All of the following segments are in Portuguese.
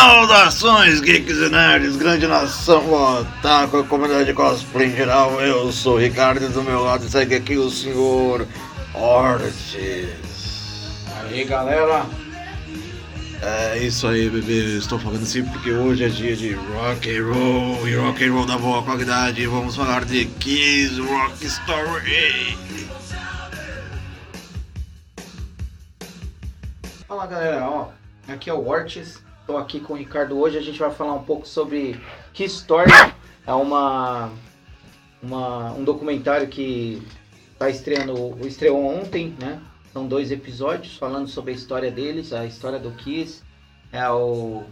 Saudações, geeks e nerds, grande nação, com a comunidade cosplay em geral. Eu sou o Ricardo e do meu lado segue aqui o senhor Ortiz. Aí galera, É isso aí, bebê. Estou falando assim porque hoje é dia de rock and roll e rock and roll da boa qualidade. Vamos falar de Kiss Rock Story. fala galera, ó, aqui é o Ortiz, tô aqui com o Ricardo hoje, a gente vai falar um pouco sobre Que Story, é uma, uma um documentário que tá estreando, estreou ontem, né? São dois episódios falando sobre a história deles, a história do Kiss, é o,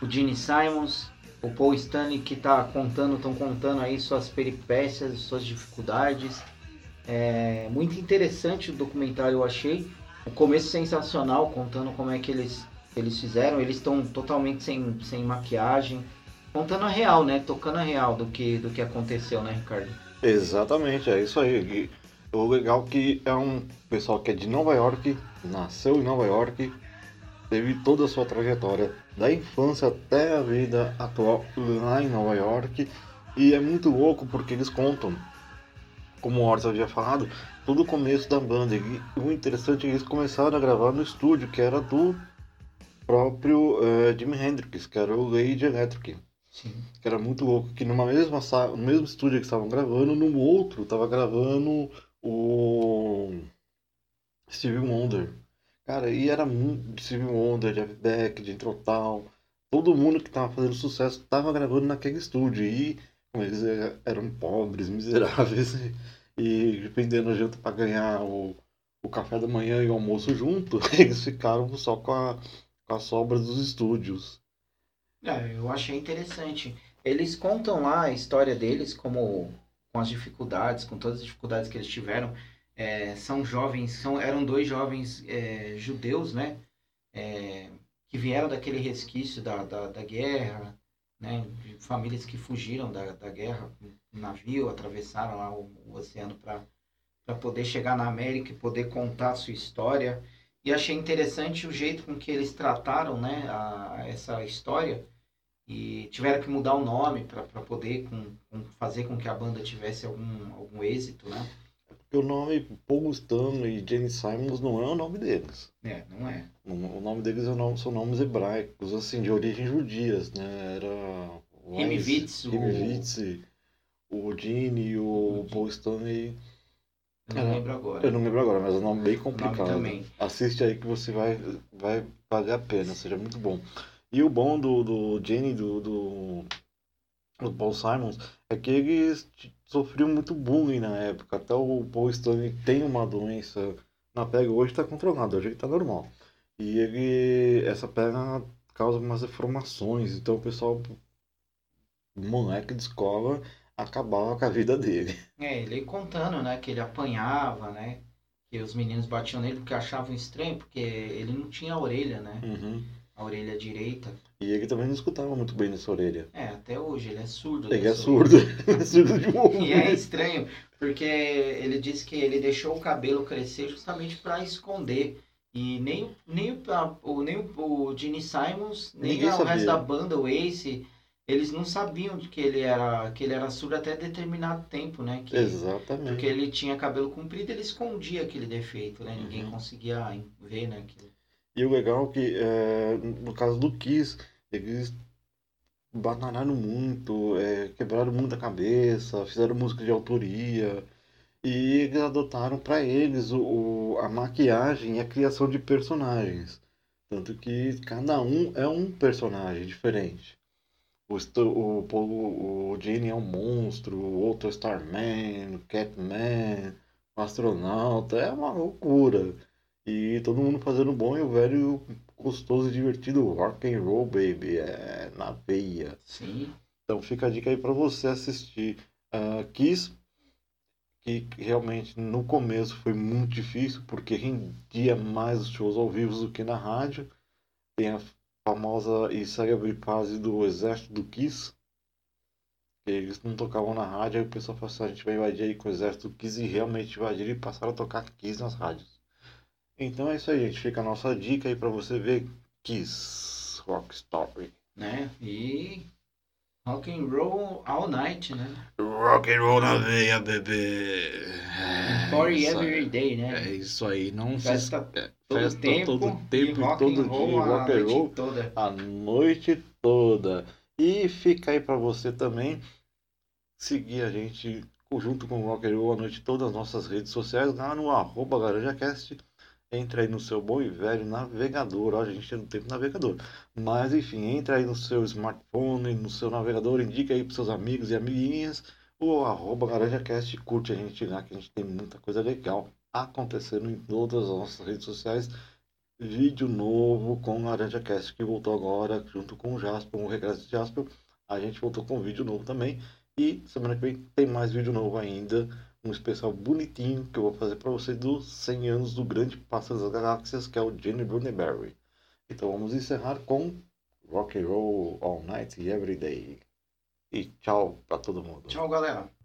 o Gene Simons, o Paul Stanley que tá contando, estão contando aí suas peripécias, suas dificuldades. É muito interessante o documentário, eu achei. O começo sensacional, contando como é que eles, eles fizeram. Eles estão totalmente sem, sem maquiagem. Contando a real, né? Tocando a real do que, do que aconteceu, né, Ricardo? Exatamente, é isso aí. E o legal que é um pessoal que é de Nova York, nasceu em Nova York, teve toda a sua trajetória da infância até a vida atual lá em Nova York. E é muito louco porque eles contam, como o Orson havia falado, todo o começo da banda. E o interessante é que eles começaram a gravar no estúdio, que era do próprio eh, Jimi Hendrix, que era o Lady Electric Sim. que era muito louco, que numa mesma sala, no mesmo estúdio que estavam gravando, no outro tava gravando o Stevie Wonder. Cara, e era muito Stevie Wonder, Jeff Beck, Jim Total, todo mundo que tava fazendo sucesso tava gravando naquele estúdio e eles er- eram pobres, miseráveis e, dependendo junto para ganhar o, o café da manhã e o almoço junto, eles ficaram só com a, as sobras dos estúdios. É, eu achei interessante. Eles contam lá a história deles, como com as dificuldades, com todas as dificuldades que eles tiveram. É, são jovens, são, eram dois jovens é, judeus, né? É, que vieram daquele resquício da, da, da guerra, né? De famílias que fugiram da, da guerra, um navio, atravessaram lá o, o oceano para poder chegar na América e poder contar a sua história. E achei interessante o jeito com que eles trataram né, a, essa história e tiveram que mudar o nome para poder com, com fazer com que a banda tivesse algum, algum êxito, né? Porque o nome Paul Stanley e Jenny Simons não é o nome deles. É, não é. O nome deles é nome- são nomes hebraicos, assim, de origem judias, né? Era o Himivitz, o- Himivitz, o Gene e o O Paul Stanley. Eu não lembro agora. Eu não lembro agora, mas é um nome bem nome complicado. também. Assiste aí que você vai, vai valer a pena, seja muito bom. E o bom do, do Jenny, do, do, do Paul Simons, é que eles t- sofriam muito bullying na época. Até o Paul Stanley tem uma doença na pele, hoje está controlado, hoje está normal. E ele, essa pele causa umas deformações, então o pessoal, moleque de escola, acabava com a vida dele. É, ele contando, né, que ele apanhava, né? Que os meninos batiam nele porque achavam estranho, porque ele não tinha a orelha, né? Uhum. A orelha direita. E ele também não escutava muito bem nessa orelha. É, até hoje, ele é surdo. Ele é surdo, ele é surdo de ouvido. E é estranho, porque ele disse que ele deixou o cabelo crescer justamente para esconder. E nem, o- nem, o, a- o, nem o, Gene Simons, nem Ninguém o resto sabia. da banda, o Ace, eles não sabiam de que ele era que ele era surdo até determinado tempo, né? Que, Exatamente. porque ele tinha cabelo comprido, ele escondia aquele defeito, né? Ninguém Uhum. conseguia ver, né? aquilo. E o legal é que, é, no caso do Kiss, eles batalharam muito, é, quebraram muito a cabeça, fizeram música de autoria. E eles adotaram para eles o, o- a maquiagem e a criação de personagens. Tanto que cada um é um personagem diferente. O, o, Paul- o Gene é um monstro, o outro é Starman, o Catman, o astronauta, é uma loucura. E todo mundo fazendo bom e o velho gostoso e divertido rock and roll, baby, é na veia. Sim. Então fica a dica aí pra você assistir ah, Kiss, que realmente no começo foi muito difícil, porque rendia mais os shows ao vivo do que na rádio. Tem a famosa e célebre fase do exército do Kiss, eles não tocavam na rádio, aí o pessoal falou assim, a gente vai invadir aí com o exército do Kiss, e realmente invadiram e passaram a tocar Kiss nas rádios. Então é isso aí, gente. Fica a nossa dica aí pra você ver Kiss. Rock Story. Né? E rock and roll all night, né? Rock and roll na veia, bebê. É, Party every day, né? É isso aí, não se Festa é, todo festa tempo, todo tempo e todo and roll dia, rock and roll toda. a noite toda. E fica aí pra você também seguir a gente junto com o Rock and Roll a noite todas as nossas redes sociais lá no arroba LaranjaCast. Entra aí no seu bom e velho navegador. Ó, a gente tem um tempo navegador. Mas enfim, entra aí no seu smartphone, no seu navegador, indica aí pros seus amigos e amiguinhas o arroba LaranjaCast. Curte a gente lá que a gente tem muita coisa legal acontecendo em todas as nossas redes sociais vídeo novo com Laranja Cast que voltou agora junto com o Jasper, o regresso de Jasper. A gente voltou com um vídeo novo também. E semana que vem tem mais vídeo novo ainda. Um especial bonitinho que eu vou fazer para vocês dos 100 anos do grande Pássaro das Galáxias, que é o Jenny Brunenberry. Então vamos encerrar com Rock and Roll All Night e Every Day. E tchau para todo mundo. Tchau, galera.